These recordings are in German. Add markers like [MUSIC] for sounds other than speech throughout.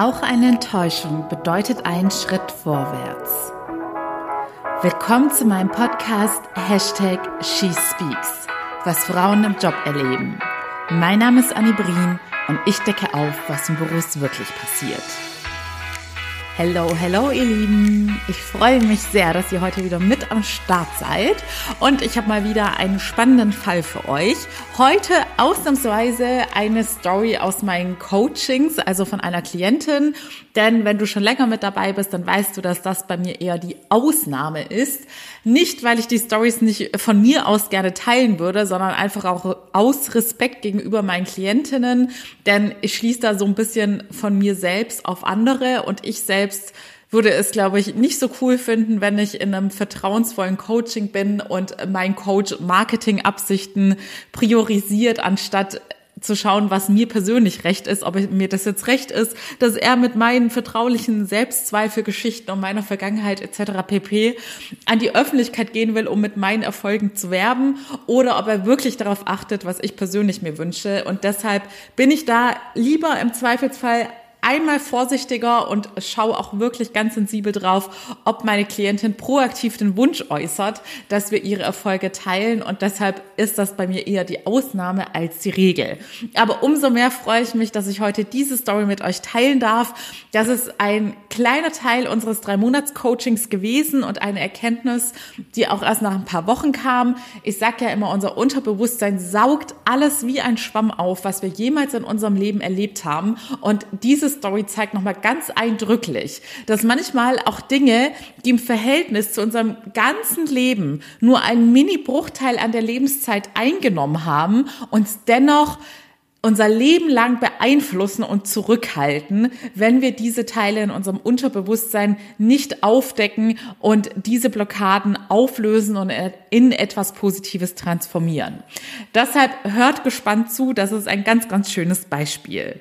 Auch eine Enttäuschung bedeutet einen Schritt vorwärts. Willkommen zu meinem Podcast Hashtag SheSpeaks, was Frauen im Job erleben. Mein Name ist Annie Brien und ich decke auf, was im Beruf wirklich passiert. Hello, hello, ihr Lieben. Ich freue mich sehr, dass ihr heute wieder mit am Start seid. Und ich habe mal wieder einen spannenden Fall für euch. Heute ausnahmsweise eine Story aus meinen Coachings, also von einer Klientin. Denn wenn du schon länger mit dabei bist, dann weißt du, dass das bei mir eher die Ausnahme ist. Nicht, weil ich die Stories nicht von mir aus gerne teilen würde, sondern einfach auch aus Respekt gegenüber meinen Klientinnen. Denn ich schließe da so ein bisschen von mir selbst auf andere und ich selbst würde es, glaube ich, nicht so cool finden, wenn ich in einem vertrauensvollen Coaching bin und mein Coach Marketingabsichten priorisiert, anstatt zu schauen, was mir persönlich recht ist, ob mir das jetzt recht ist, dass er mit meinen vertraulichen Selbstzweifelgeschichten und meiner Vergangenheit etc. pp. an die Öffentlichkeit gehen will, um mit meinen Erfolgen zu werben oder ob er wirklich darauf achtet, was ich persönlich mir wünsche. Und deshalb bin ich da lieber im Zweifelsfall einmal vorsichtiger und schaue auch wirklich ganz sensibel drauf, ob meine Klientin proaktiv den Wunsch äußert, dass wir ihre Erfolge teilen. Und deshalb ist das bei mir eher die Ausnahme als die Regel. Aber umso mehr freue ich mich, dass ich heute diese Story mit euch teilen darf. Das ist ein kleiner Teil unseres drei Monats Coachings gewesen und eine Erkenntnis, die auch erst nach ein paar Wochen kam. Ich sage ja immer, unser Unterbewusstsein saugt alles wie ein Schwamm auf, was wir jemals in unserem Leben erlebt haben. Und dieses Story zeigt nochmal ganz eindrücklich, dass manchmal auch Dinge, die im Verhältnis zu unserem ganzen Leben nur einen Mini-Bruchteil an der Lebenszeit eingenommen haben, uns dennoch unser Leben lang beeinflussen und zurückhalten, wenn wir diese Teile in unserem Unterbewusstsein nicht aufdecken und diese Blockaden auflösen und in etwas Positives transformieren. Deshalb hört gespannt zu, das ist ein ganz, ganz schönes Beispiel.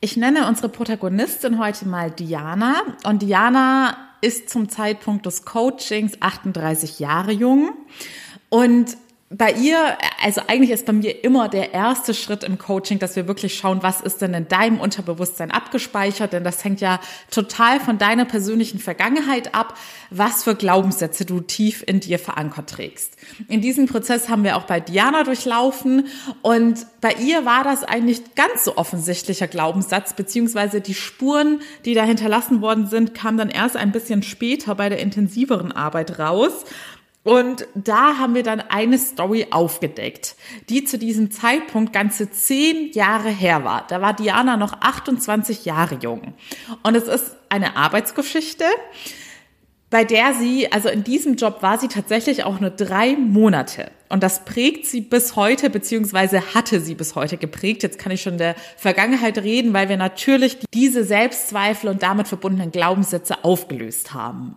Ich nenne unsere Protagonistin heute mal Diana. Und Diana ist zum Zeitpunkt des Coachings 38 Jahre jung. Und bei ihr, also eigentlich ist bei mir immer der erste Schritt im Coaching, dass wir wirklich schauen, was ist denn in deinem Unterbewusstsein abgespeichert, denn das hängt ja total von deiner persönlichen Vergangenheit ab, was für Glaubenssätze du tief in dir verankert trägst. In diesem Prozess haben wir auch bei Diana durchlaufen und bei ihr war das ein nicht ganz so offensichtlicher Glaubenssatz, beziehungsweise die Spuren, die da hinterlassen worden sind, kamen dann erst ein bisschen später bei der intensiveren Arbeit raus. Und da haben wir dann eine Story aufgedeckt, die zu diesem Zeitpunkt ganze zehn Jahre her war. Da war Diana noch 28 Jahre jung. Und es ist eine Arbeitsgeschichte, bei der sie, also in diesem Job war sie tatsächlich auch nur drei Monate. Und das prägt sie bis heute, beziehungsweise hatte sie bis heute geprägt. Jetzt kann ich schon der Vergangenheit reden, weil wir natürlich diese Selbstzweifel und damit verbundenen Glaubenssätze aufgelöst haben.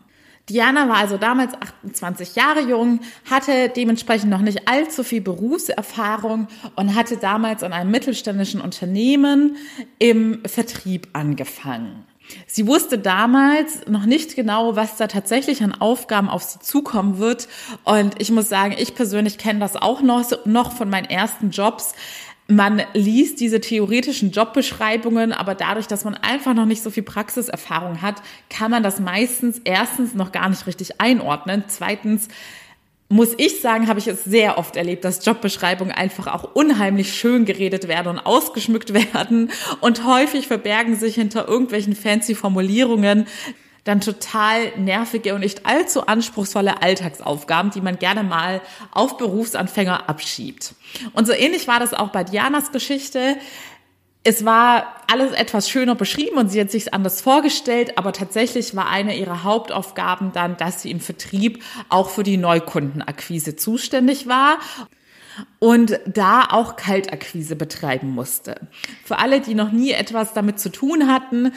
Diana war also damals 28 Jahre jung, hatte dementsprechend noch nicht allzu viel Berufserfahrung und hatte damals in einem mittelständischen Unternehmen im Vertrieb angefangen. Sie wusste damals noch nicht genau, was da tatsächlich an Aufgaben auf sie zukommen wird. Und ich muss sagen, ich persönlich kenne das auch noch, noch von meinen ersten Jobs man liest diese theoretischen Jobbeschreibungen, aber dadurch, dass man einfach noch nicht so viel Praxiserfahrung hat, kann man das meistens erstens noch gar nicht richtig einordnen. Zweitens muss ich sagen, habe ich es sehr oft erlebt, dass Jobbeschreibungen einfach auch unheimlich schön geredet werden und ausgeschmückt [LAUGHS] werden und häufig verbergen sich hinter irgendwelchen fancy Formulierungen dann total nervige und nicht allzu anspruchsvolle Alltagsaufgaben, die man gerne mal auf Berufsanfänger abschiebt. Und so ähnlich war das auch bei Dianas Geschichte. Es war alles etwas schöner beschrieben und sie hat sich anders vorgestellt, aber tatsächlich war eine ihrer Hauptaufgaben dann, dass sie im Vertrieb auch für die Neukundenakquise zuständig war und da auch Kaltakquise betreiben musste. Für alle, die noch nie etwas damit zu tun hatten,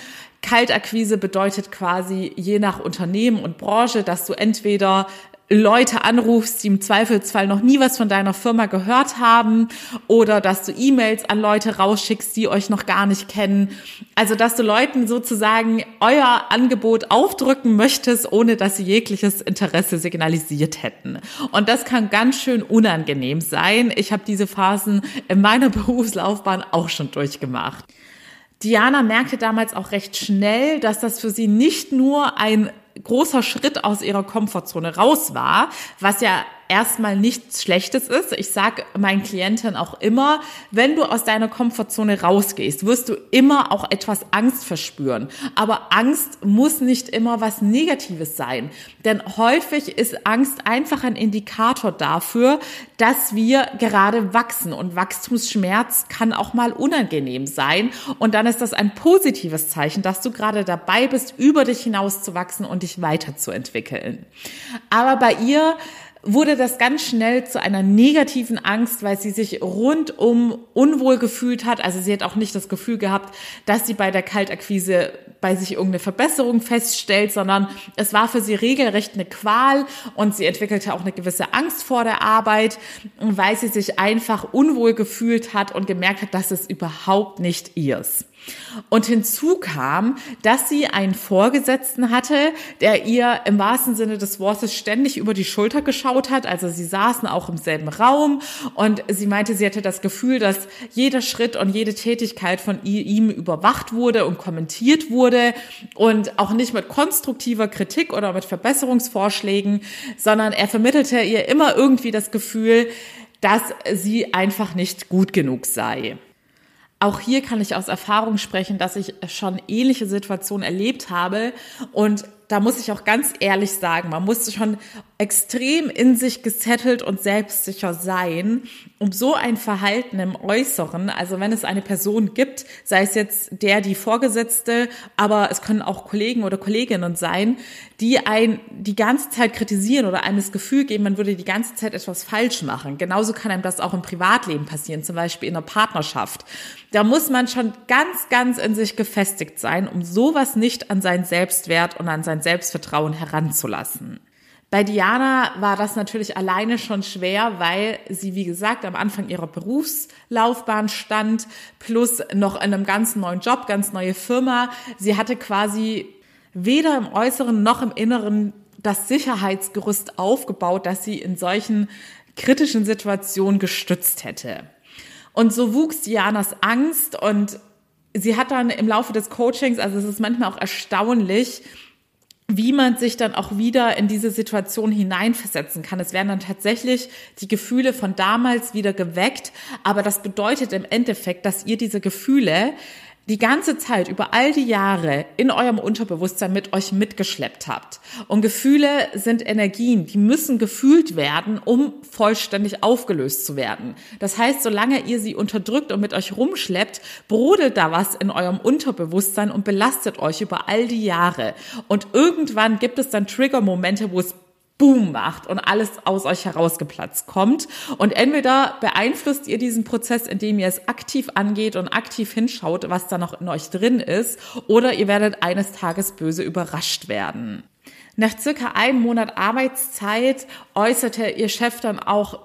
Kaltakquise bedeutet quasi je nach Unternehmen und Branche, dass du entweder Leute anrufst, die im Zweifelsfall noch nie was von deiner Firma gehört haben oder dass du E-Mails an Leute rausschickst, die euch noch gar nicht kennen. Also, dass du Leuten sozusagen euer Angebot aufdrücken möchtest, ohne dass sie jegliches Interesse signalisiert hätten. Und das kann ganz schön unangenehm sein. Ich habe diese Phasen in meiner [LAUGHS] Berufslaufbahn auch schon durchgemacht. Diana merkte damals auch recht schnell, dass das für sie nicht nur ein großer Schritt aus ihrer Komfortzone raus war, was ja erstmal nichts Schlechtes ist. Ich sage meinen Klienten auch immer, wenn du aus deiner Komfortzone rausgehst, wirst du immer auch etwas Angst verspüren. Aber Angst muss nicht immer was Negatives sein. Denn häufig ist Angst einfach ein Indikator dafür, dass wir gerade wachsen. Und Wachstumsschmerz kann auch mal unangenehm sein. Und dann ist das ein positives Zeichen, dass du gerade dabei bist, über dich hinaus zu wachsen und dich weiterzuentwickeln. Aber bei ihr wurde das ganz schnell zu einer negativen Angst, weil sie sich rundum unwohl gefühlt hat. Also sie hat auch nicht das Gefühl gehabt, dass sie bei der Kaltakquise bei sich irgendeine Verbesserung feststellt, sondern es war für sie regelrecht eine Qual und sie entwickelte auch eine gewisse Angst vor der Arbeit, weil sie sich einfach unwohl gefühlt hat und gemerkt hat, dass es überhaupt nicht ihrs. Und hinzu kam, dass sie einen Vorgesetzten hatte, der ihr im wahrsten Sinne des Wortes ständig über die Schulter geschaut hat. Also sie saßen auch im selben Raum und sie meinte, sie hatte das Gefühl, dass jeder Schritt und jede Tätigkeit von ihm überwacht wurde und kommentiert wurde und auch nicht mit konstruktiver Kritik oder mit Verbesserungsvorschlägen, sondern er vermittelte ihr immer irgendwie das Gefühl, dass sie einfach nicht gut genug sei. Auch hier kann ich aus Erfahrung sprechen, dass ich schon ähnliche Situationen erlebt habe. Und da muss ich auch ganz ehrlich sagen, man muss schon extrem in sich gesettelt und selbstsicher sein, um so ein Verhalten im Äußeren, also wenn es eine Person gibt, sei es jetzt der, die Vorgesetzte, aber es können auch Kollegen oder Kolleginnen sein, die ein die ganze Zeit kritisieren oder einem das Gefühl geben, man würde die ganze Zeit etwas falsch machen. Genauso kann einem das auch im Privatleben passieren, zum Beispiel in einer Partnerschaft. Da muss man schon ganz, ganz in sich gefestigt sein, um sowas nicht an seinen Selbstwert und an sein Selbstvertrauen heranzulassen. Bei Diana war das natürlich alleine schon schwer, weil sie, wie gesagt, am Anfang ihrer Berufslaufbahn stand, plus noch in einem ganz neuen Job, ganz neue Firma. Sie hatte quasi weder im Äußeren noch im Inneren das Sicherheitsgerüst aufgebaut, dass sie in solchen kritischen Situationen gestützt hätte. Und so wuchs Dianas Angst und sie hat dann im Laufe des Coachings, also es ist manchmal auch erstaunlich, wie man sich dann auch wieder in diese Situation hineinversetzen kann. Es werden dann tatsächlich die Gefühle von damals wieder geweckt, aber das bedeutet im Endeffekt, dass ihr diese Gefühle die ganze Zeit über all die Jahre in eurem Unterbewusstsein mit euch mitgeschleppt habt. Und Gefühle sind Energien, die müssen gefühlt werden, um vollständig aufgelöst zu werden. Das heißt, solange ihr sie unterdrückt und mit euch rumschleppt, brodelt da was in eurem Unterbewusstsein und belastet euch über all die Jahre. Und irgendwann gibt es dann Triggermomente, wo es Boom macht und alles aus euch herausgeplatzt kommt. Und entweder beeinflusst ihr diesen Prozess, indem ihr es aktiv angeht und aktiv hinschaut, was da noch in euch drin ist, oder ihr werdet eines Tages böse überrascht werden. Nach circa einem Monat Arbeitszeit äußerte ihr Chef dann auch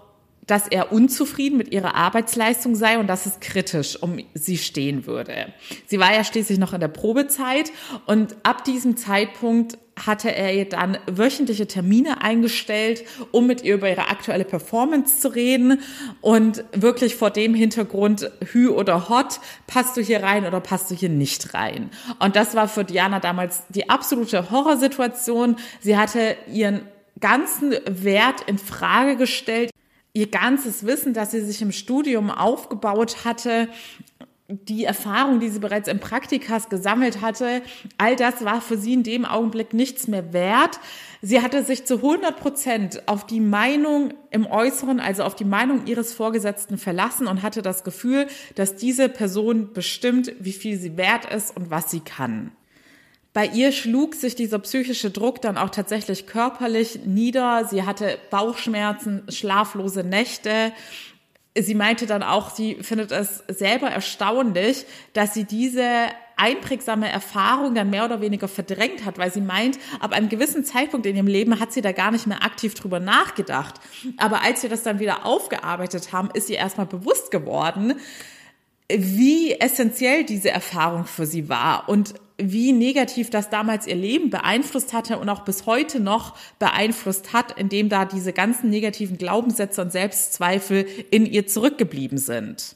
dass er unzufrieden mit ihrer Arbeitsleistung sei und dass es kritisch um sie stehen würde. Sie war ja schließlich noch in der Probezeit und ab diesem Zeitpunkt hatte er ihr dann wöchentliche Termine eingestellt, um mit ihr über ihre aktuelle Performance zu reden und wirklich vor dem Hintergrund Hü oder Hot, passt du hier rein oder passt du hier nicht rein? Und das war für Diana damals die absolute Horrorsituation. Sie hatte ihren ganzen Wert in Frage gestellt ihr ganzes Wissen, das sie sich im Studium aufgebaut hatte, die Erfahrung, die sie bereits im Praktikas gesammelt hatte, all das war für sie in dem Augenblick nichts mehr wert. Sie hatte sich zu 100 Prozent auf die Meinung im Äußeren, also auf die Meinung ihres Vorgesetzten verlassen und hatte das Gefühl, dass diese Person bestimmt, wie viel sie wert ist und was sie kann. Bei ihr schlug sich dieser psychische Druck dann auch tatsächlich körperlich nieder. Sie hatte Bauchschmerzen, schlaflose Nächte. Sie meinte dann auch, sie findet es selber erstaunlich, dass sie diese einprägsame Erfahrung dann mehr oder weniger verdrängt hat, weil sie meint, ab einem gewissen Zeitpunkt in ihrem Leben hat sie da gar nicht mehr aktiv drüber nachgedacht. Aber als wir das dann wieder aufgearbeitet haben, ist ihr erstmal bewusst geworden, wie essentiell diese Erfahrung für sie war und wie negativ das damals ihr Leben beeinflusst hatte und auch bis heute noch beeinflusst hat, indem da diese ganzen negativen Glaubenssätze und Selbstzweifel in ihr zurückgeblieben sind.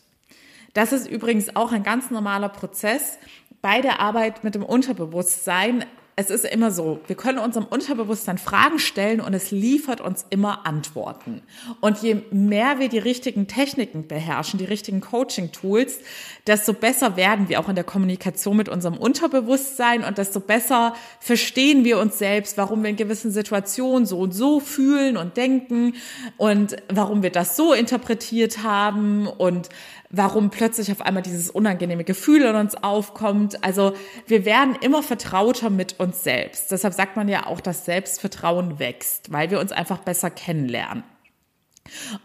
Das ist übrigens auch ein ganz normaler Prozess bei der Arbeit mit dem Unterbewusstsein es ist immer so, wir können unserem Unterbewusstsein Fragen stellen und es liefert uns immer Antworten. Und je mehr wir die richtigen Techniken beherrschen, die richtigen Coaching-Tools, desto besser werden wir auch in der Kommunikation mit unserem Unterbewusstsein und desto besser verstehen wir uns selbst, warum wir in gewissen Situationen so und so fühlen und denken und warum wir das so interpretiert haben und warum plötzlich auf einmal dieses unangenehme Gefühl in uns aufkommt. Also wir werden immer vertrauter mit uns selbst. Deshalb sagt man ja auch, dass Selbstvertrauen wächst, weil wir uns einfach besser kennenlernen.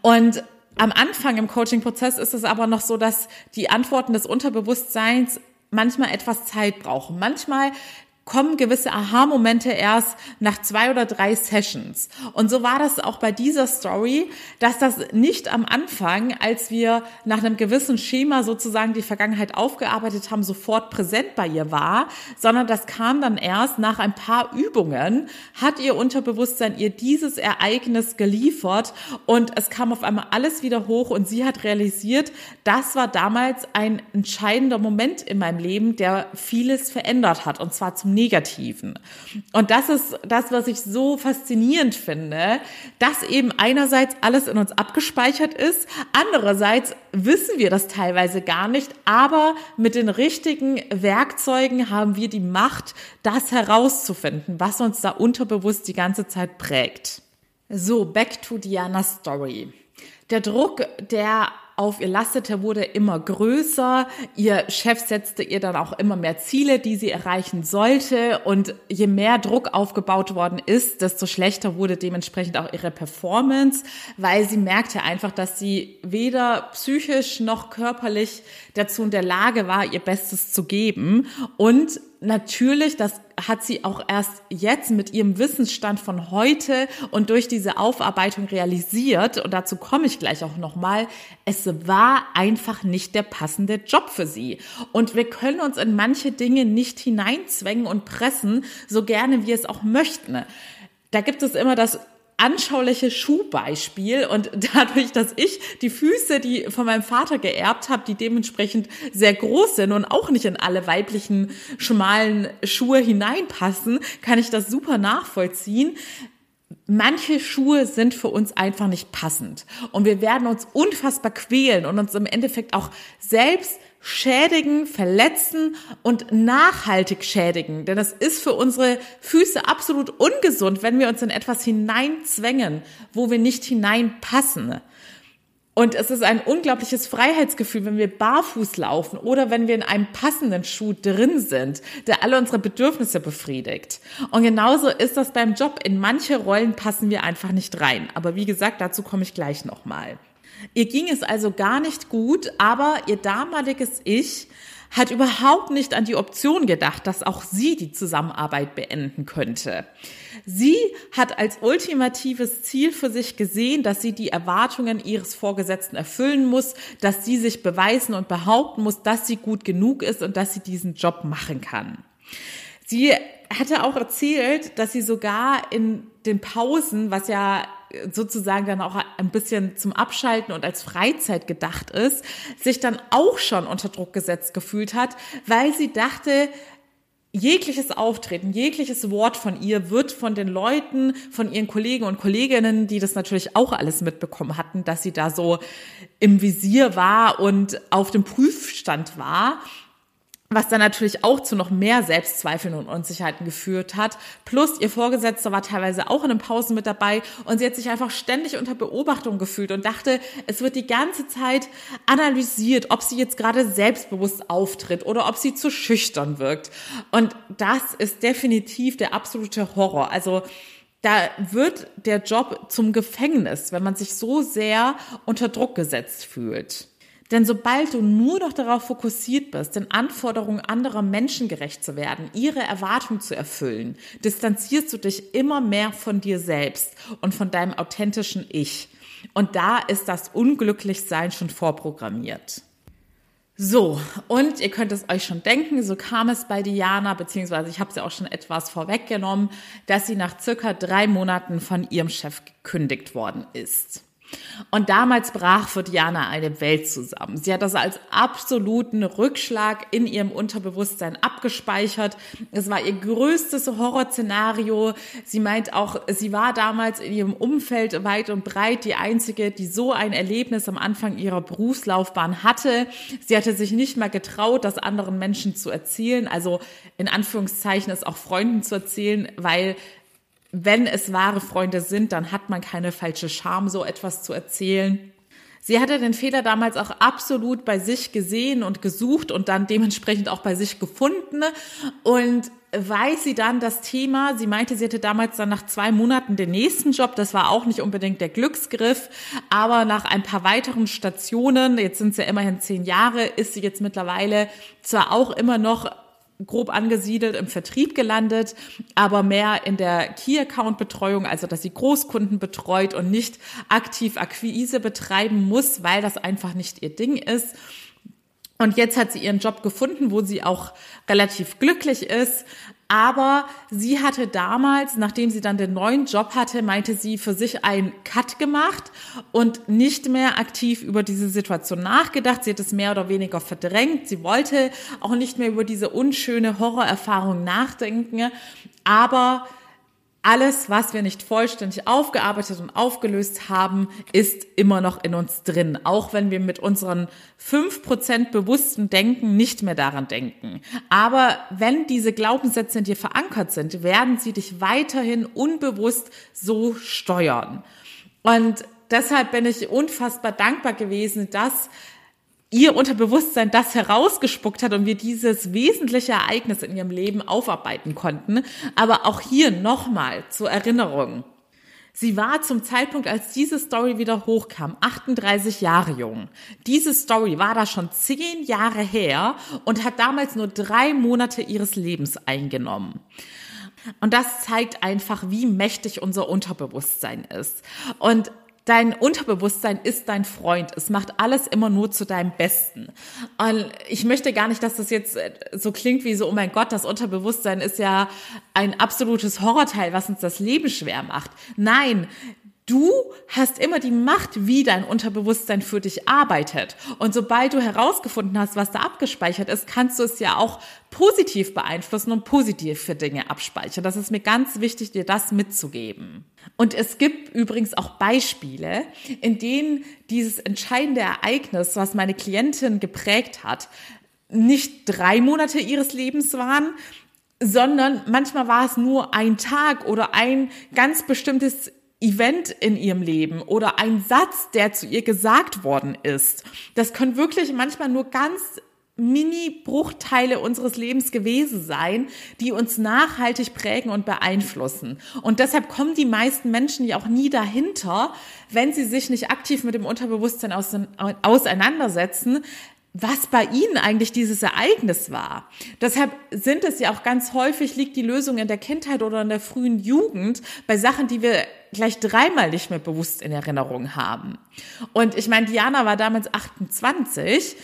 Und am Anfang im Coaching-Prozess ist es aber noch so, dass die Antworten des Unterbewusstseins manchmal etwas Zeit brauchen. Manchmal kommen gewisse Aha-Momente erst nach zwei oder drei Sessions. Und so war das auch bei dieser Story, dass das nicht am Anfang, als wir nach einem gewissen Schema sozusagen die Vergangenheit aufgearbeitet haben, sofort präsent bei ihr war, sondern das kam dann erst nach ein paar Übungen, hat ihr Unterbewusstsein ihr dieses Ereignis geliefert und es kam auf einmal alles wieder hoch und sie hat realisiert, das war damals ein entscheidender Moment in meinem Leben, der vieles verändert hat und zwar zum Negativen. Und das ist das, was ich so faszinierend finde, dass eben einerseits alles in uns abgespeichert ist, andererseits wissen wir das teilweise gar nicht, aber mit den richtigen Werkzeugen haben wir die Macht, das herauszufinden, was uns da unterbewusst die ganze Zeit prägt. So, back to Diana's Story. Der Druck, der auf ihr lastete, wurde immer größer. Ihr Chef setzte ihr dann auch immer mehr Ziele, die sie erreichen sollte. Und je mehr Druck aufgebaut worden ist, desto schlechter wurde dementsprechend auch ihre Performance, weil sie merkte einfach, dass sie weder psychisch noch körperlich dazu in der Lage war, ihr Bestes zu geben. Und natürlich, das hat sie auch erst jetzt mit ihrem Wissensstand von heute und durch diese Aufarbeitung realisiert, und dazu komme ich gleich auch nochmal, es war einfach nicht der passende Job für sie. Und wir können uns in manche Dinge nicht hineinzwängen und pressen, so gerne wir es auch möchten. Da gibt es immer das anschauliche Schuhbeispiel und [LAUGHS] dadurch, dass ich die Füße, die von meinem Vater geerbt habe, die dementsprechend sehr groß sind und auch nicht in alle weiblichen schmalen Schuhe hineinpassen, kann ich das super nachvollziehen. Manche Schuhe sind für uns einfach nicht passend und wir werden uns unfassbar quälen und uns im Endeffekt auch selbst schädigen, verletzen und nachhaltig schädigen. Denn es ist für unsere Füße absolut ungesund, wenn wir uns in etwas hineinzwängen, wo wir nicht hineinpassen. Und es ist ein unglaubliches Freiheitsgefühl, wenn wir barfuß laufen oder wenn wir in einem passenden Schuh drin sind, der alle unsere Bedürfnisse befriedigt. Und genauso ist das beim Job. In manche Rollen passen wir einfach nicht rein. Aber wie gesagt, dazu komme ich gleich nochmal. Ihr ging es also gar nicht gut, aber ihr damaliges Ich hat überhaupt nicht an die Option gedacht, dass auch sie die Zusammenarbeit beenden könnte. Sie hat als ultimatives Ziel für sich gesehen, dass sie die Erwartungen ihres Vorgesetzten erfüllen muss, dass sie sich beweisen und behaupten muss, dass sie gut genug ist und dass sie diesen Job machen kann. Sie hatte auch erzählt, dass sie sogar in den Pausen, was ja sozusagen dann auch ein bisschen zum Abschalten und als Freizeit gedacht ist, sich dann auch schon unter Druck gesetzt gefühlt hat, weil sie dachte, jegliches Auftreten, jegliches Wort von ihr wird von den Leuten, von ihren Kollegen und Kolleginnen, die das natürlich auch alles mitbekommen hatten, dass sie da so im Visier war und auf dem Prüfstand war, was dann natürlich auch zu noch mehr Selbstzweifeln und Unsicherheiten geführt hat. Plus ihr Vorgesetzter war teilweise auch in den Pausen mit dabei und sie hat sich einfach ständig unter Beobachtung gefühlt und dachte, es wird die ganze Zeit analysiert, ob sie jetzt gerade selbstbewusst auftritt oder ob sie zu schüchtern wirkt. Und das ist definitiv der absolute Horror. Also da wird der Job zum Gefängnis, wenn man sich so sehr unter Druck gesetzt fühlt. Denn sobald du nur noch darauf fokussiert bist, den Anforderungen anderer Menschen gerecht zu werden, ihre Erwartungen zu erfüllen, distanzierst du dich immer mehr von dir selbst und von deinem authentischen Ich. Und da ist das Unglücklichsein schon vorprogrammiert. So, und ihr könnt es euch schon denken, so kam es bei Diana, beziehungsweise ich habe sie auch schon etwas vorweggenommen, dass sie nach circa drei Monaten von ihrem Chef gekündigt worden ist. Und damals brach für Diana eine Welt zusammen. Sie hat das als absoluten Rückschlag in ihrem Unterbewusstsein abgespeichert. Es war ihr größtes Horrorszenario. Sie meint auch, sie war damals in ihrem Umfeld weit und breit die einzige, die so ein Erlebnis am Anfang ihrer Berufslaufbahn hatte. Sie hatte sich nicht mal getraut, das anderen Menschen zu erzählen, also in Anführungszeichen es auch Freunden zu erzählen, weil wenn es wahre Freunde sind, dann hat man keine falsche Scham, so etwas zu erzählen. Sie hatte den Fehler damals auch absolut bei sich gesehen und gesucht und dann dementsprechend auch bei sich gefunden. Und weiß sie dann das Thema, sie meinte, sie hatte damals dann nach zwei Monaten den nächsten Job, das war auch nicht unbedingt der Glücksgriff, aber nach ein paar weiteren Stationen, jetzt sind es ja immerhin zehn Jahre, ist sie jetzt mittlerweile zwar auch immer noch grob angesiedelt im Vertrieb gelandet, aber mehr in der Key-Account-Betreuung, also dass sie Großkunden betreut und nicht aktiv Akquise betreiben muss, weil das einfach nicht ihr Ding ist. Und jetzt hat sie ihren Job gefunden, wo sie auch relativ glücklich ist. Aber sie hatte damals, nachdem sie dann den neuen Job hatte, meinte sie für sich einen Cut gemacht und nicht mehr aktiv über diese Situation nachgedacht. Sie hat es mehr oder weniger verdrängt. Sie wollte auch nicht mehr über diese unschöne Horrorerfahrung nachdenken. Aber alles, was wir nicht vollständig aufgearbeitet und aufgelöst haben, ist immer noch in uns drin. Auch wenn wir mit unseren fünf Prozent bewussten Denken nicht mehr daran denken. Aber wenn diese Glaubenssätze in dir verankert sind, werden sie dich weiterhin unbewusst so steuern. Und deshalb bin ich unfassbar dankbar gewesen, dass ihr Unterbewusstsein das herausgespuckt hat und wir dieses wesentliche Ereignis in ihrem Leben aufarbeiten konnten. Aber auch hier nochmal zur Erinnerung. Sie war zum Zeitpunkt, als diese Story wieder hochkam, 38 Jahre jung. Diese Story war da schon zehn Jahre her und hat damals nur drei Monate ihres Lebens eingenommen. Und das zeigt einfach, wie mächtig unser Unterbewusstsein ist. Und dein Unterbewusstsein ist dein Freund. Es macht alles immer nur zu deinem Besten. Und ich möchte gar nicht, dass das jetzt äh, so klingt wie so, oh mein Gott, das Unterbewusstsein ist ja ein absolutes Horrorteil, was uns das Leben schwer macht. Nein, Du hast immer die Macht, wie dein Unterbewusstsein für dich arbeitet. Und sobald du herausgefunden hast, was da abgespeichert ist, kannst du es ja auch positiv beeinflussen und positiv für Dinge abspeichern. Das ist mir ganz wichtig, dir das mitzugeben. Und es gibt übrigens auch Beispiele, in denen dieses entscheidende Ereignis, was meine Klientin geprägt hat, nicht drei Monate ihres Lebens waren, sondern manchmal war es nur ein Tag oder ein ganz bestimmtes Event in ihrem Leben oder ein Satz, der zu ihr gesagt worden ist. Das können wirklich manchmal nur ganz Mini-Bruchteile unseres Lebens gewesen sein, die uns nachhaltig prägen und beeinflussen. Und deshalb kommen die meisten Menschen ja auch nie dahinter, wenn sie sich nicht aktiv mit dem Unterbewusstsein auseinandersetzen, was bei ihnen eigentlich dieses Ereignis war. Deshalb sind es ja auch ganz häufig, liegt die Lösung in der Kindheit oder in der frühen Jugend bei Sachen, die wir gleich dreimal nicht mehr bewusst in Erinnerung haben. Und ich meine, Diana war damals 28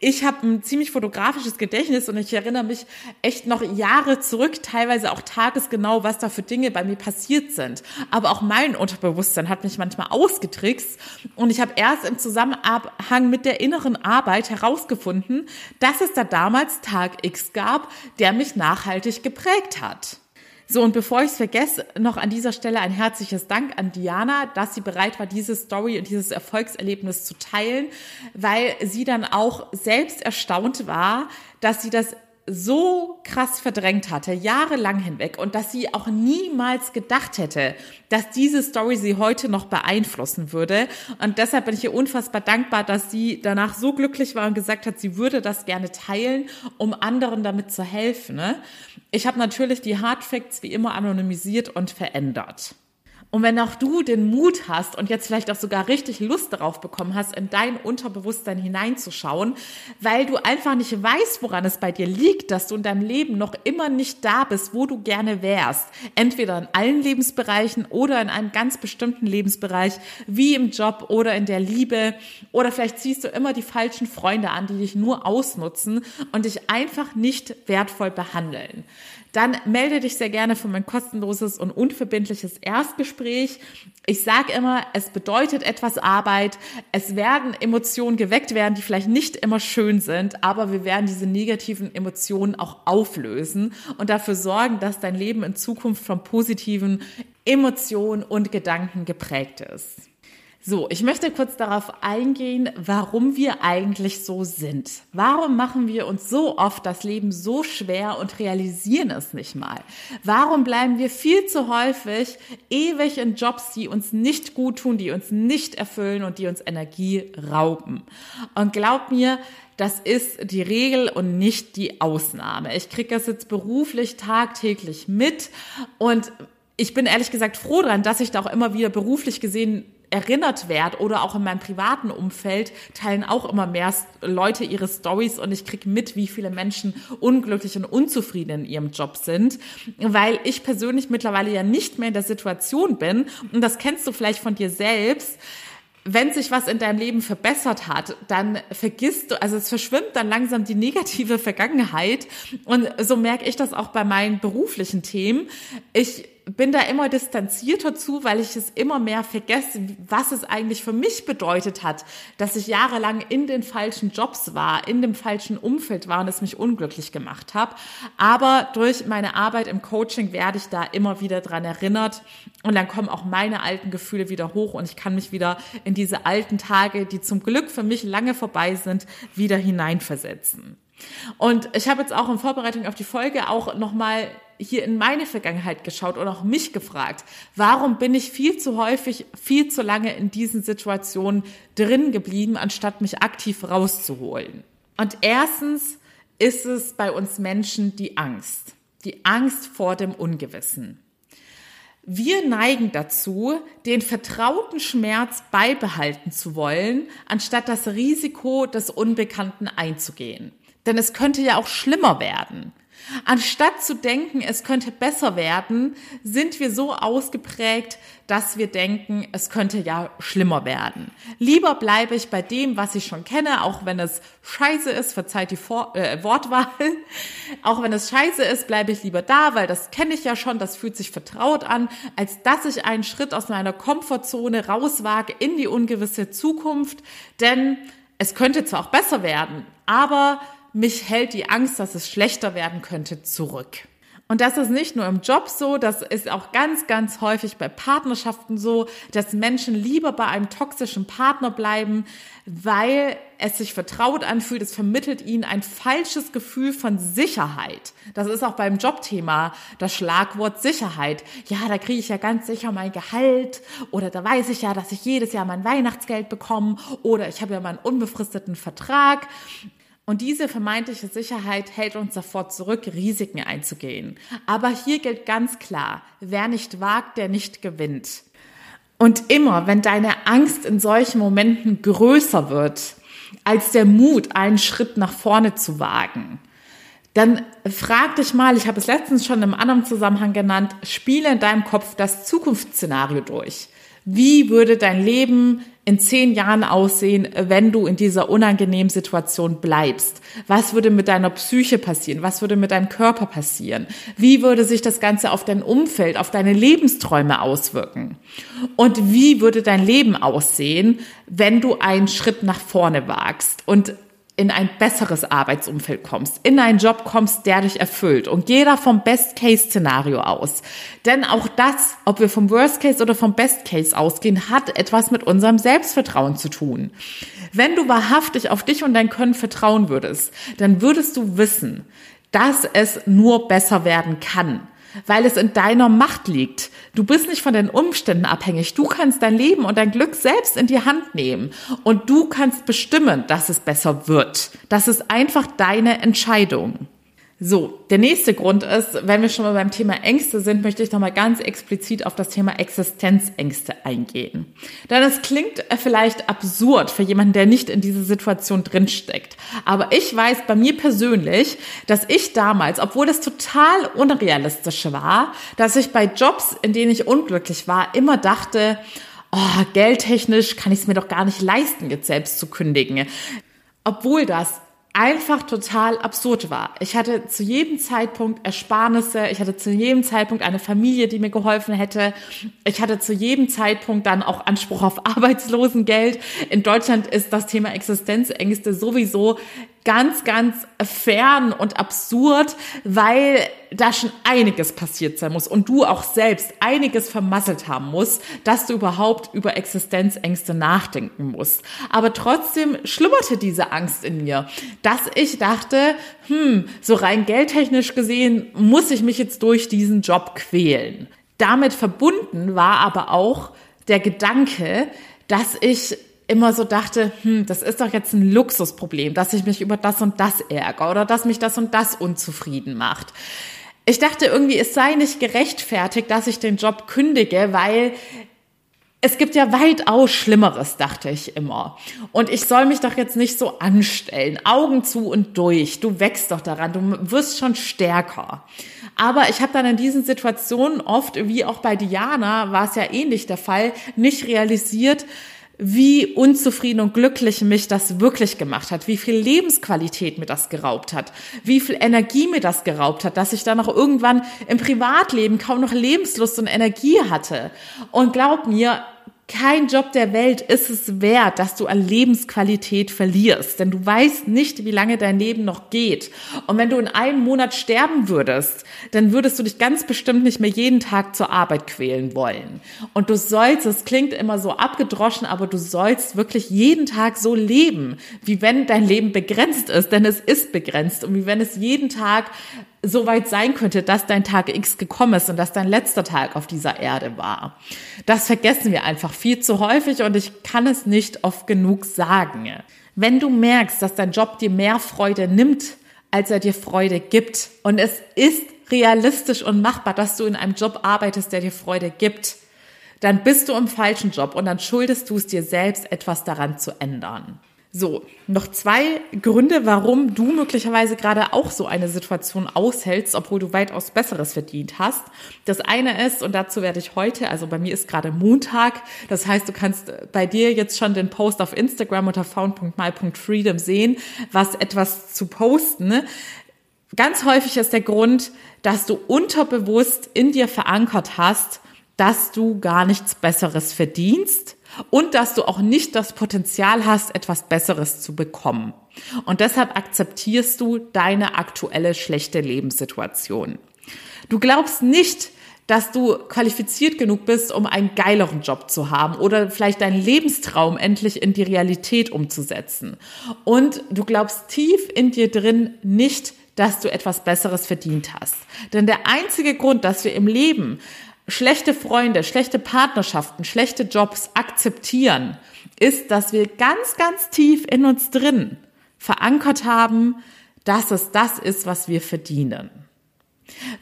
ich habe ein ziemlich fotografisches Gedächtnis und ich erinnere mich echt noch Jahre zurück, teilweise auch tagesgenau, was da für Dinge bei mir passiert sind. Aber auch mein Unterbewusstsein hat mich manchmal ausgetrickst und ich habe erst im Zusammenhang mit der inneren Arbeit herausgefunden, dass es da damals Tag X gab, der mich nachhaltig geprägt hat. So, und bevor ich es vergesse, noch an dieser Stelle ein herzliches Dank an Diana, dass sie bereit war, diese Story und dieses Erfolgserlebnis zu teilen, weil sie dann auch selbst erstaunt war, dass sie das so krass verdrängt hatte, jahrelang hinweg, und dass sie auch niemals gedacht hätte, dass diese Story sie heute noch beeinflussen würde. Und deshalb bin ich ihr unfassbar dankbar, dass sie danach so glücklich war und gesagt hat, sie würde das gerne teilen, um anderen damit zu helfen. Ne? Ich habe natürlich die Hard Facts wie immer anonymisiert und verändert. Und wenn auch du den Mut hast und jetzt vielleicht auch sogar richtig Lust darauf bekommen hast, in dein Unterbewusstsein hineinzuschauen, weil du einfach nicht weißt, woran es bei dir liegt, dass du in deinem Leben noch immer nicht da bist, wo du gerne wärst. Entweder in allen Lebensbereichen oder in einem ganz bestimmten Lebensbereich, wie im Job oder in der Liebe. Oder vielleicht ziehst du immer die falschen Freunde an, die dich nur ausnutzen und dich einfach nicht wertvoll behandeln. Dann melde dich sehr gerne für mein kostenloses und unverbindliches Erstgespräch. Ich sage immer, es bedeutet etwas Arbeit. Es werden Emotionen geweckt werden, die vielleicht nicht immer schön sind, aber wir werden diese negativen Emotionen auch auflösen und dafür sorgen, dass dein Leben in Zukunft von positiven Emotionen und Gedanken geprägt ist. So, ich möchte kurz darauf eingehen, warum wir eigentlich so sind. Warum machen wir uns so oft das Leben so schwer und realisieren es nicht mal? Warum bleiben wir viel zu häufig ewig in Jobs, die uns nicht gut tun, die uns nicht erfüllen und die uns Energie rauben? Und glaub mir, das ist die Regel und nicht die Ausnahme. Ich kriege das jetzt beruflich tagtäglich mit und ich bin ehrlich gesagt froh dran, dass ich da auch immer wieder beruflich gesehen erinnert werde oder auch in meinem privaten Umfeld teilen auch immer mehr Leute ihre Stories und ich kriege mit, wie viele Menschen unglücklich und unzufrieden in ihrem Job sind, weil ich persönlich mittlerweile ja nicht mehr in der Situation bin und das kennst du vielleicht von dir selbst, wenn sich was in deinem Leben verbessert hat, dann vergisst du, also es verschwimmt dann langsam die negative Vergangenheit. Und so merke ich das auch bei meinen beruflichen Themen. Ich bin da immer distanzierter zu, weil ich es immer mehr vergesse, was es eigentlich für mich bedeutet hat, dass ich jahrelang in den falschen Jobs war, in dem falschen Umfeld war und es mich unglücklich gemacht habe. Aber durch meine Arbeit im Coaching werde ich da immer wieder dran erinnert und dann kommen auch meine alten Gefühle wieder hoch und ich kann mich wieder in diese alten Tage, die zum Glück für mich lange vorbei sind, wieder hineinversetzen. Und ich habe jetzt auch in Vorbereitung auf die Folge auch nochmal hier in meine Vergangenheit geschaut und auch mich gefragt, warum bin ich viel zu häufig, viel zu lange in diesen Situationen drin geblieben, anstatt mich aktiv rauszuholen. Und erstens ist es bei uns Menschen die Angst, die Angst vor dem Ungewissen. Wir neigen dazu, den vertrauten Schmerz beibehalten zu wollen, anstatt das Risiko des Unbekannten einzugehen. Denn es könnte ja auch schlimmer werden. Anstatt zu denken, es könnte besser werden, sind wir so ausgeprägt, dass wir denken, es könnte ja schlimmer werden. Lieber bleibe ich bei dem, was ich schon kenne, auch wenn es scheiße ist, verzeiht die Vor äh, Wortwahl, [LAUGHS] auch wenn es scheiße ist, bleibe ich lieber da, weil das kenne ich ja schon, das fühlt sich vertraut an, als dass ich einen Schritt aus meiner Komfortzone rauswage in die ungewisse Zukunft, denn es könnte zwar auch besser werden, aber mich hält die Angst, dass es schlechter werden könnte, zurück. Und das ist nicht nur im Job so, das ist auch ganz, ganz häufig bei Partnerschaften so, dass Menschen lieber bei einem toxischen Partner bleiben, weil es sich vertraut anfühlt. Es vermittelt ihnen ein falsches Gefühl von Sicherheit. Das ist auch beim Jobthema das Schlagwort Sicherheit. Ja, da kriege ich ja ganz sicher mein Gehalt oder da weiß ich ja, dass ich jedes Jahr mein Weihnachtsgeld bekomme oder ich habe ja meinen unbefristeten Vertrag. Und diese vermeintliche Sicherheit hält uns davor zurück, Risiken einzugehen. Aber hier gilt ganz klar, wer nicht wagt, der nicht gewinnt. Und immer, wenn deine Angst in solchen Momenten größer wird, als der Mut, einen Schritt nach vorne zu wagen, dann frag dich mal, ich habe es letztens schon im anderen Zusammenhang genannt, spiele in deinem Kopf das Zukunftsszenario durch. Wie würde dein Leben in zehn Jahren aussehen, wenn du in dieser unangenehmen Situation bleibst? Was würde mit deiner Psyche passieren? Was würde mit deinem Körper passieren? Wie würde sich das Ganze auf dein Umfeld, auf deine Lebensträume auswirken? Und wie würde dein Leben aussehen, wenn du einen Schritt nach vorne wagst? Und in ein besseres Arbeitsumfeld kommst, in einen Job kommst, der dich erfüllt und da vom Best-Case-Szenario aus. Denn auch das, ob wir vom Worst-Case oder vom Best-Case ausgehen, hat etwas mit unserem Selbstvertrauen zu tun. Wenn du wahrhaftig auf dich und dein Können vertrauen würdest, dann würdest du wissen, dass es nur besser werden kann weil es in deiner Macht liegt. Du bist nicht von den Umständen abhängig. Du kannst dein Leben und dein Glück selbst in die Hand nehmen und du kannst bestimmen, dass es besser wird. Das ist einfach deine Entscheidung. So, der nächste Grund ist, wenn wir schon mal beim Thema Ängste sind, möchte ich nochmal ganz explizit auf das Thema Existenzängste eingehen. Denn es klingt vielleicht absurd für jemanden, der nicht in dieser Situation drinsteckt. Aber ich weiß bei mir persönlich, dass ich damals, obwohl es total unrealistisch war, dass ich bei Jobs, in denen ich unglücklich war, immer dachte, oh, geldtechnisch kann ich es mir doch gar nicht leisten, jetzt selbst zu kündigen. Obwohl das einfach total absurd war. Ich hatte zu jedem Zeitpunkt Ersparnisse, ich hatte zu jedem Zeitpunkt eine Familie, die mir geholfen hätte. Ich hatte zu jedem Zeitpunkt dann auch Anspruch auf [LAUGHS] Arbeitslosengeld. In Deutschland ist das Thema Existenzängste sowieso ganz, ganz fern und absurd, weil da schon einiges passiert sein muss und du auch selbst einiges vermasselt haben musst, dass du überhaupt über Existenzängste nachdenken musst. Aber trotzdem schlummerte diese Angst in mir, dass ich dachte, hm, so rein geldtechnisch gesehen muss ich mich jetzt durch diesen Job quälen. Damit verbunden war aber auch der Gedanke, dass ich immer so dachte, hm, das ist doch jetzt ein Luxusproblem, dass ich mich über das und das ärgere oder dass mich das und das unzufrieden macht. Ich dachte irgendwie, es sei nicht gerechtfertigt, dass ich den Job kündige, weil es gibt ja weitaus Schlimmeres, dachte ich immer. Und ich soll mich doch jetzt nicht so anstellen. Augen zu und durch. Du wächst doch daran. Du wirst schon stärker. Aber ich habe dann in diesen Situationen oft, wie auch bei Diana, war es ja ähnlich der Fall, nicht realisiert, wie unzufrieden und glücklich mich das wirklich gemacht hat, wie viel Lebensqualität mir das geraubt hat, wie viel Energie mir das geraubt hat, dass ich dann auch irgendwann im Privatleben kaum noch Lebenslust und Energie hatte. Und glaub mir, kein Job der Welt ist es wert, dass du an Lebensqualität verlierst, denn du weißt nicht, wie lange dein Leben noch geht. Und wenn du in einem Monat sterben würdest, dann würdest du dich ganz bestimmt nicht mehr jeden Tag zur Arbeit quälen wollen. Und du sollst, es klingt immer so abgedroschen, aber du sollst wirklich jeden Tag so leben, wie wenn dein Leben begrenzt ist, denn es ist begrenzt und wie wenn es jeden Tag so weit sein könnte, dass dein Tag X gekommen ist und dass dein letzter Tag auf dieser Erde war. Das vergessen wir einfach viel zu häufig und ich kann es nicht oft genug sagen. Wenn du merkst, dass dein Job dir mehr Freude nimmt, als er dir Freude gibt und es ist realistisch und machbar, dass du in einem Job arbeitest, der dir Freude gibt, dann bist du im falschen Job und dann schuldest du es dir selbst, etwas daran zu ändern. So, noch zwei Gründe, warum du möglicherweise gerade auch so eine Situation aushältst, obwohl du weitaus Besseres verdient hast. Das eine ist, und dazu werde ich heute, also bei mir ist gerade Montag, das heißt, du kannst bei dir jetzt schon den Post auf Instagram unter found.my.freedom sehen, was etwas zu posten. Ganz häufig ist der Grund, dass du unterbewusst in dir verankert hast, dass du gar nichts Besseres verdienst und dass du auch nicht das Potenzial hast, etwas Besseres zu bekommen. Und deshalb akzeptierst du deine aktuelle schlechte Lebenssituation. Du glaubst nicht, dass du qualifiziert genug bist, um einen geileren Job zu haben oder vielleicht deinen Lebenstraum endlich in die Realität umzusetzen. Und du glaubst tief in dir drin nicht, dass du etwas Besseres verdient hast. Denn der einzige Grund, dass wir im Leben schlechte Freunde, schlechte Partnerschaften, schlechte Jobs akzeptieren, ist, dass wir ganz, ganz tief in uns drin verankert haben, dass es das ist, was wir verdienen.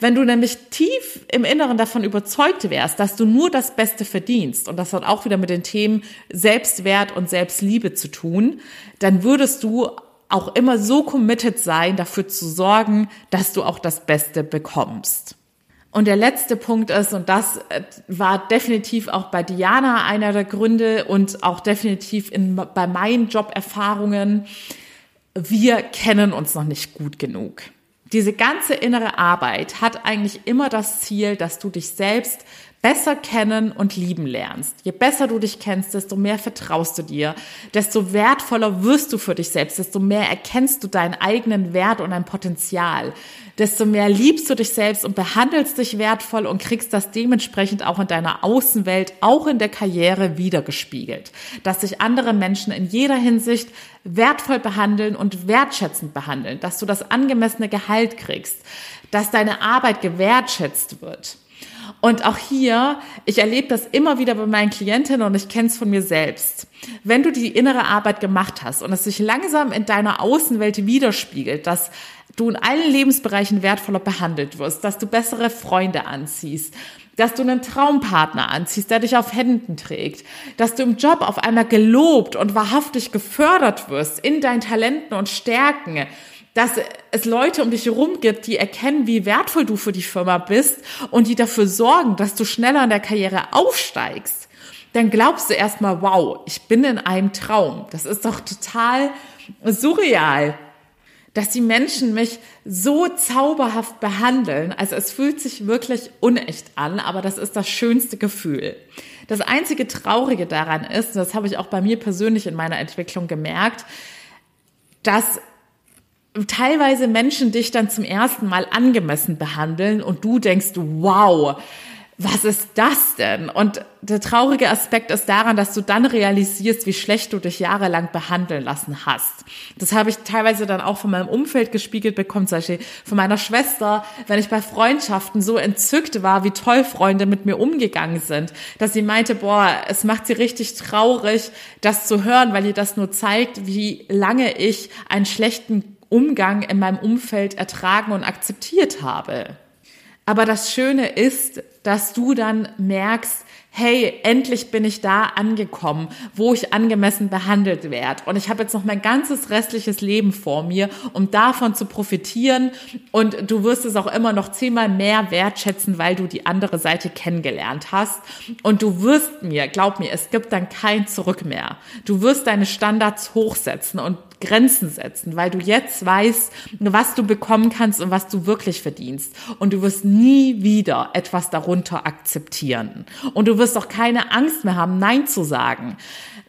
Wenn du nämlich tief im Inneren davon überzeugt wärst, dass du nur das Beste verdienst, und das hat auch wieder mit den Themen Selbstwert und Selbstliebe zu tun, dann würdest du auch immer so committed sein, dafür zu sorgen, dass du auch das Beste bekommst. Und der letzte Punkt ist, und das äh, war definitiv auch bei Diana einer der Gründe und auch definitiv in, bei meinen Joberfahrungen, wir kennen uns noch nicht gut genug. Diese ganze innere Arbeit hat eigentlich immer das Ziel, dass du dich selbst besser kennen und lieben lernst. Je besser du dich kennst, desto mehr vertraust du dir, desto wertvoller wirst du für dich selbst, desto mehr erkennst du deinen eigenen Wert und dein Potenzial, desto mehr liebst du dich selbst und behandelst dich wertvoll und kriegst das dementsprechend auch in deiner Außenwelt, auch in der Karriere wiedergespiegelt, dass sich andere Menschen in jeder Hinsicht wertvoll behandeln und wertschätzend behandeln, dass du das angemessene Gehalt kriegst, dass deine Arbeit gewertschätzt wird. Und auch hier, ich erlebe das immer wieder bei meinen Klientinnen und ich kenne es von mir selbst. Wenn du die innere Arbeit gemacht hast und es sich langsam in deiner Außenwelt widerspiegelt, dass du in allen Lebensbereichen wertvoller behandelt wirst, dass du bessere Freunde anziehst, dass du einen Traumpartner anziehst, der dich auf Händen trägt, dass du im Job auf einmal gelobt und wahrhaftig gefördert wirst in deinen Talenten und Stärken, dass es Leute um dich herum gibt, die erkennen, wie wertvoll du für die Firma bist und die dafür sorgen, dass du schneller in der Karriere aufsteigst, dann glaubst du erstmal, wow, ich bin in einem Traum. Das ist doch total surreal. dass die Menschen mich so zauberhaft behandeln. Also es fühlt sich wirklich unecht an, aber das ist das schönste Gefühl. Das einzige Traurige daran ist, und das habe ich auch bei mir persönlich in meiner Entwicklung gemerkt, dass teilweise Menschen dich dann zum ersten Mal angemessen behandeln und du denkst, wow, was ist das denn? Und der traurige Aspekt ist daran, dass du dann realisierst, wie schlecht du dich jahrelang behandeln lassen hast. Das habe ich teilweise dann auch von meinem Umfeld gespiegelt bekommen, zum Beispiel von meiner Schwester, wenn ich bei Freundschaften so entzückt war, wie toll Freunde mit mir umgegangen sind, dass sie meinte, boah, es macht sie richtig traurig, das zu hören, weil ihr das nur zeigt, wie lange ich einen schlechten Umgang in meinem Umfeld ertragen und akzeptiert habe. Aber das Schöne ist, dass du dann merkst, hey, endlich bin ich da angekommen, wo ich angemessen behandelt werde. Und ich habe jetzt noch mein ganzes restliches Leben vor mir, um davon zu profitieren. Und du wirst es auch immer noch zehnmal mehr wertschätzen, weil du die andere Seite kennengelernt hast. Und du wirst mir, glaub mir, es gibt dann kein Zurück mehr. Du wirst deine Standards hochsetzen und Grenzen setzen, weil du jetzt weißt, was du bekommen kannst und was du wirklich verdienst. Und du wirst nie wieder etwas darunter akzeptieren. Und du wirst auch keine Angst mehr haben, Nein zu sagen.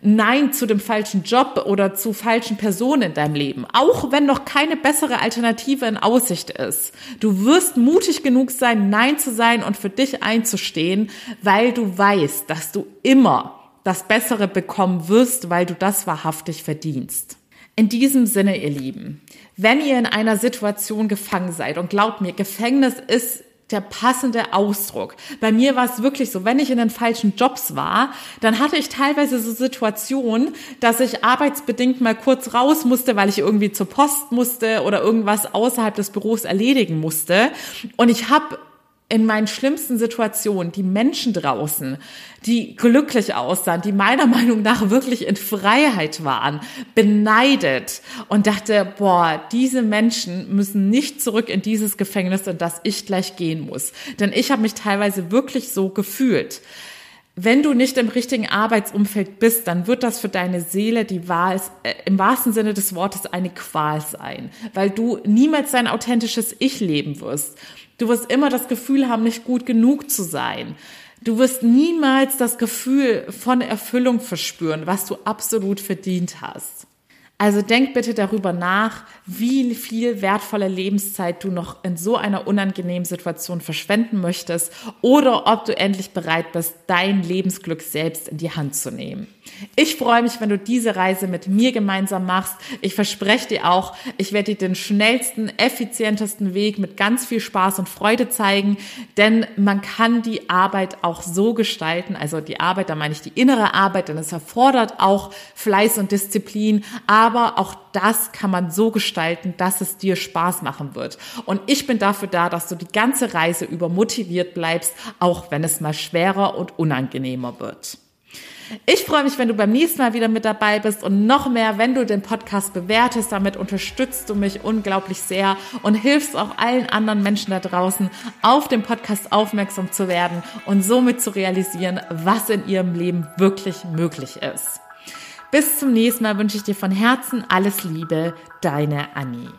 Nein zu dem falschen Job oder zu falschen Personen in deinem Leben. Auch wenn noch keine bessere Alternative in Aussicht ist. Du wirst mutig genug sein, Nein zu sein und für dich einzustehen, weil du weißt, dass du immer das Bessere bekommen wirst, weil du das wahrhaftig verdienst. In diesem Sinne, ihr Lieben, wenn ihr in einer Situation gefangen seid, und glaubt mir, Gefängnis ist der passende Ausdruck. Bei mir war es wirklich so, wenn ich in den falschen Jobs war, dann hatte ich teilweise so Situationen, dass ich arbeitsbedingt mal kurz raus musste, weil ich irgendwie zur Post musste oder irgendwas außerhalb des Büros erledigen musste. Und ich habe in meinen schlimmsten Situationen die Menschen draußen, die glücklich aussahen, die meiner [LAUGHS] Meinung nach wirklich in Freiheit waren, beneidet und dachte, boah, diese Menschen müssen nicht zurück in dieses Gefängnis, in das ich gleich gehen muss. Denn ich habe mich teilweise wirklich so gefühlt. Wenn du nicht im richtigen Arbeitsumfeld bist, dann wird das für deine Seele die Wahl, äh, im wahrsten Sinne des Wortes eine Qual sein, weil du niemals dein authentisches Ich leben wirst. Du wirst immer das Gefühl haben, nicht gut genug zu sein. Du wirst niemals das Gefühl von Erfüllung verspüren, was du absolut verdient hast. Also denk bitte darüber nach, wie viel wertvolle Lebenszeit du noch in so einer unangenehmen Situation verschwenden möchtest oder ob du endlich bereit bist, dein Lebensglück selbst in die Hand zu nehmen. Ich freue mich, wenn du diese Reise mit mir gemeinsam machst. Ich verspreche dir auch, ich werde dir den schnellsten, effizientesten Weg mit ganz viel Spaß und Freude zeigen, denn man kann die Arbeit auch so gestalten, also die Arbeit, da meine ich die innere Arbeit, denn es erfordert auch Fleiß und Disziplin, aber auch das kann man so gestalten, dass es dir Spaß machen wird. Und ich bin dafür da, dass du die ganze Reise über motiviert bleibst, auch wenn es mal schwerer und unangenehmer wird. Ich freue mich, wenn du beim nächsten Mal wieder mit dabei bist und noch mehr, wenn du den Podcast bewertest. Damit unterstützt du mich unglaublich sehr und hilfst auch allen anderen Menschen da draußen, auf den Podcast aufmerksam zu werden und somit zu realisieren, was in ihrem Leben wirklich möglich ist. Bis zum nächsten Mal wünsche ich dir von Herzen alles Liebe, deine Annie.